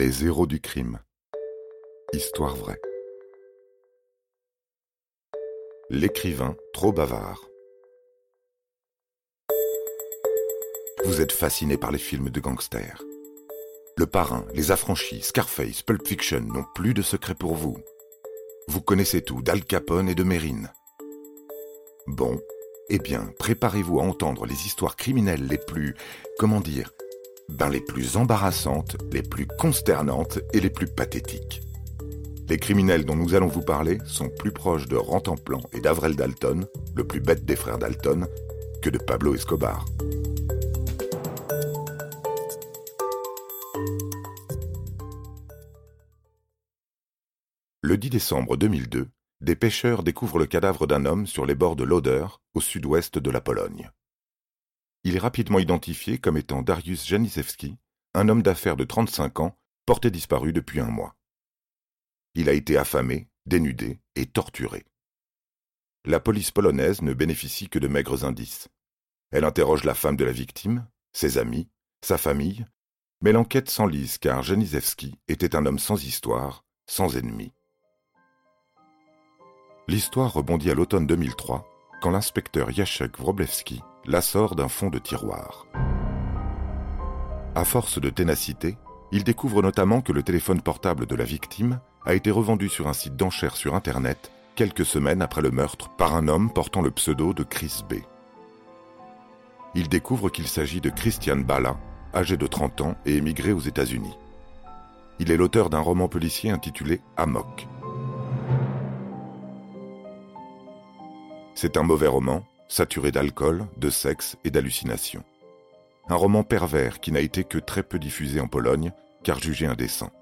Les héros du crime. Histoire vraie. L'écrivain trop bavard. Vous êtes fasciné par les films de gangsters. Le Parrain, Les Affranchis, Scarface, Pulp Fiction n'ont plus de secret pour vous. Vous connaissez tout d'Al Capone et de Mérine. Bon, eh bien, préparez-vous à entendre les histoires criminelles les plus, comment dire, ben les plus embarrassantes, les plus consternantes et les plus pathétiques. Les criminels dont nous allons vous parler sont plus proches de Rantanplan et d'Avrel Dalton, le plus bête des frères Dalton, que de Pablo Escobar. Le 10 décembre 2002, des pêcheurs découvrent le cadavre d'un homme sur les bords de l'Oder, au sud-ouest de la Pologne. Il est rapidement identifié comme étant Darius Janisewski, un homme d'affaires de 35 ans, porté disparu depuis un mois. Il a été affamé, dénudé et torturé. La police polonaise ne bénéficie que de maigres indices. Elle interroge la femme de la victime, ses amis, sa famille, mais l'enquête s'enlise car Janisewski était un homme sans histoire, sans ennemis. L'histoire rebondit à l'automne 2003, quand l'inspecteur Jacek Wroblewski la sort d'un fond de tiroir. À force de ténacité, il découvre notamment que le téléphone portable de la victime a été revendu sur un site d'enchères sur Internet quelques semaines après le meurtre par un homme portant le pseudo de Chris B. Il découvre qu'il s'agit de Christian Bala, âgé de 30 ans et émigré aux États-Unis. Il est l'auteur d'un roman policier intitulé Amok. C'est un mauvais roman, saturé d'alcool, de sexe et d'hallucinations. Un roman pervers qui n'a été que très peu diffusé en Pologne, car jugé indécent.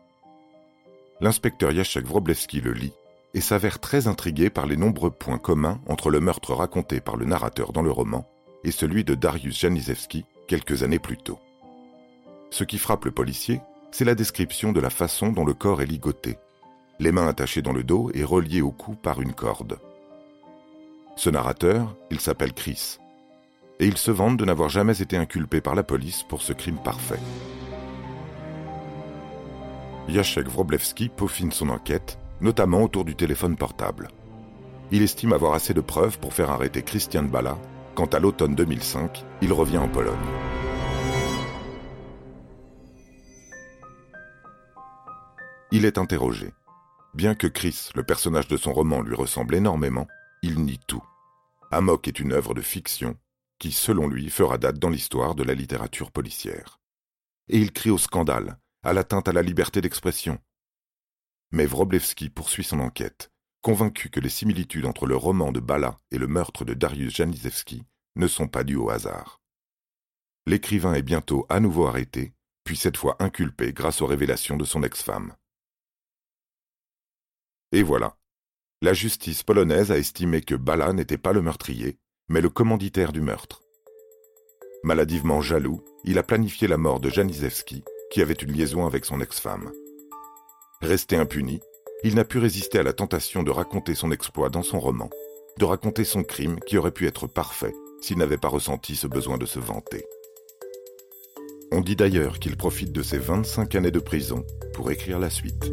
L'inspecteur Jacek Wroblewski le lit et s'avère très intrigué par les nombreux points communs entre le meurtre raconté par le narrateur dans le roman et celui de Darius Janisewski quelques années plus tôt. Ce qui frappe le policier, c'est la description de la façon dont le corps est ligoté, les mains attachées dans le dos et reliées au cou par une corde. Ce narrateur, il s'appelle Chris. Et il se vante de n'avoir jamais été inculpé par la police pour ce crime parfait. Jacek Wroblewski peaufine son enquête, notamment autour du téléphone portable. Il estime avoir assez de preuves pour faire arrêter Christian Bala quand à l'automne 2005, il revient en Pologne. Il est interrogé. Bien que Chris, le personnage de son roman, lui ressemble énormément, il nie tout. Amok est une œuvre de fiction qui, selon lui, fera date dans l'histoire de la littérature policière. Et il crie au scandale, à l'atteinte à la liberté d'expression. Mais Wroblewski poursuit son enquête, convaincu que les similitudes entre le roman de Bala et le meurtre de Darius Janisewski ne sont pas dues au hasard. L'écrivain est bientôt à nouveau arrêté, puis cette fois inculpé grâce aux révélations de son ex-femme. Et voilà, la justice polonaise a estimé que Bala n'était pas le meurtrier, mais le commanditaire du meurtre. Maladivement jaloux, il a planifié la mort de Janisewski, qui avait une liaison avec son ex-femme. Resté impuni, il n'a pu résister à la tentation de raconter son exploit dans son roman, de raconter son crime qui aurait pu être parfait s'il n'avait pas ressenti ce besoin de se vanter. On dit d'ailleurs qu'il profite de ses 25 années de prison pour écrire la suite.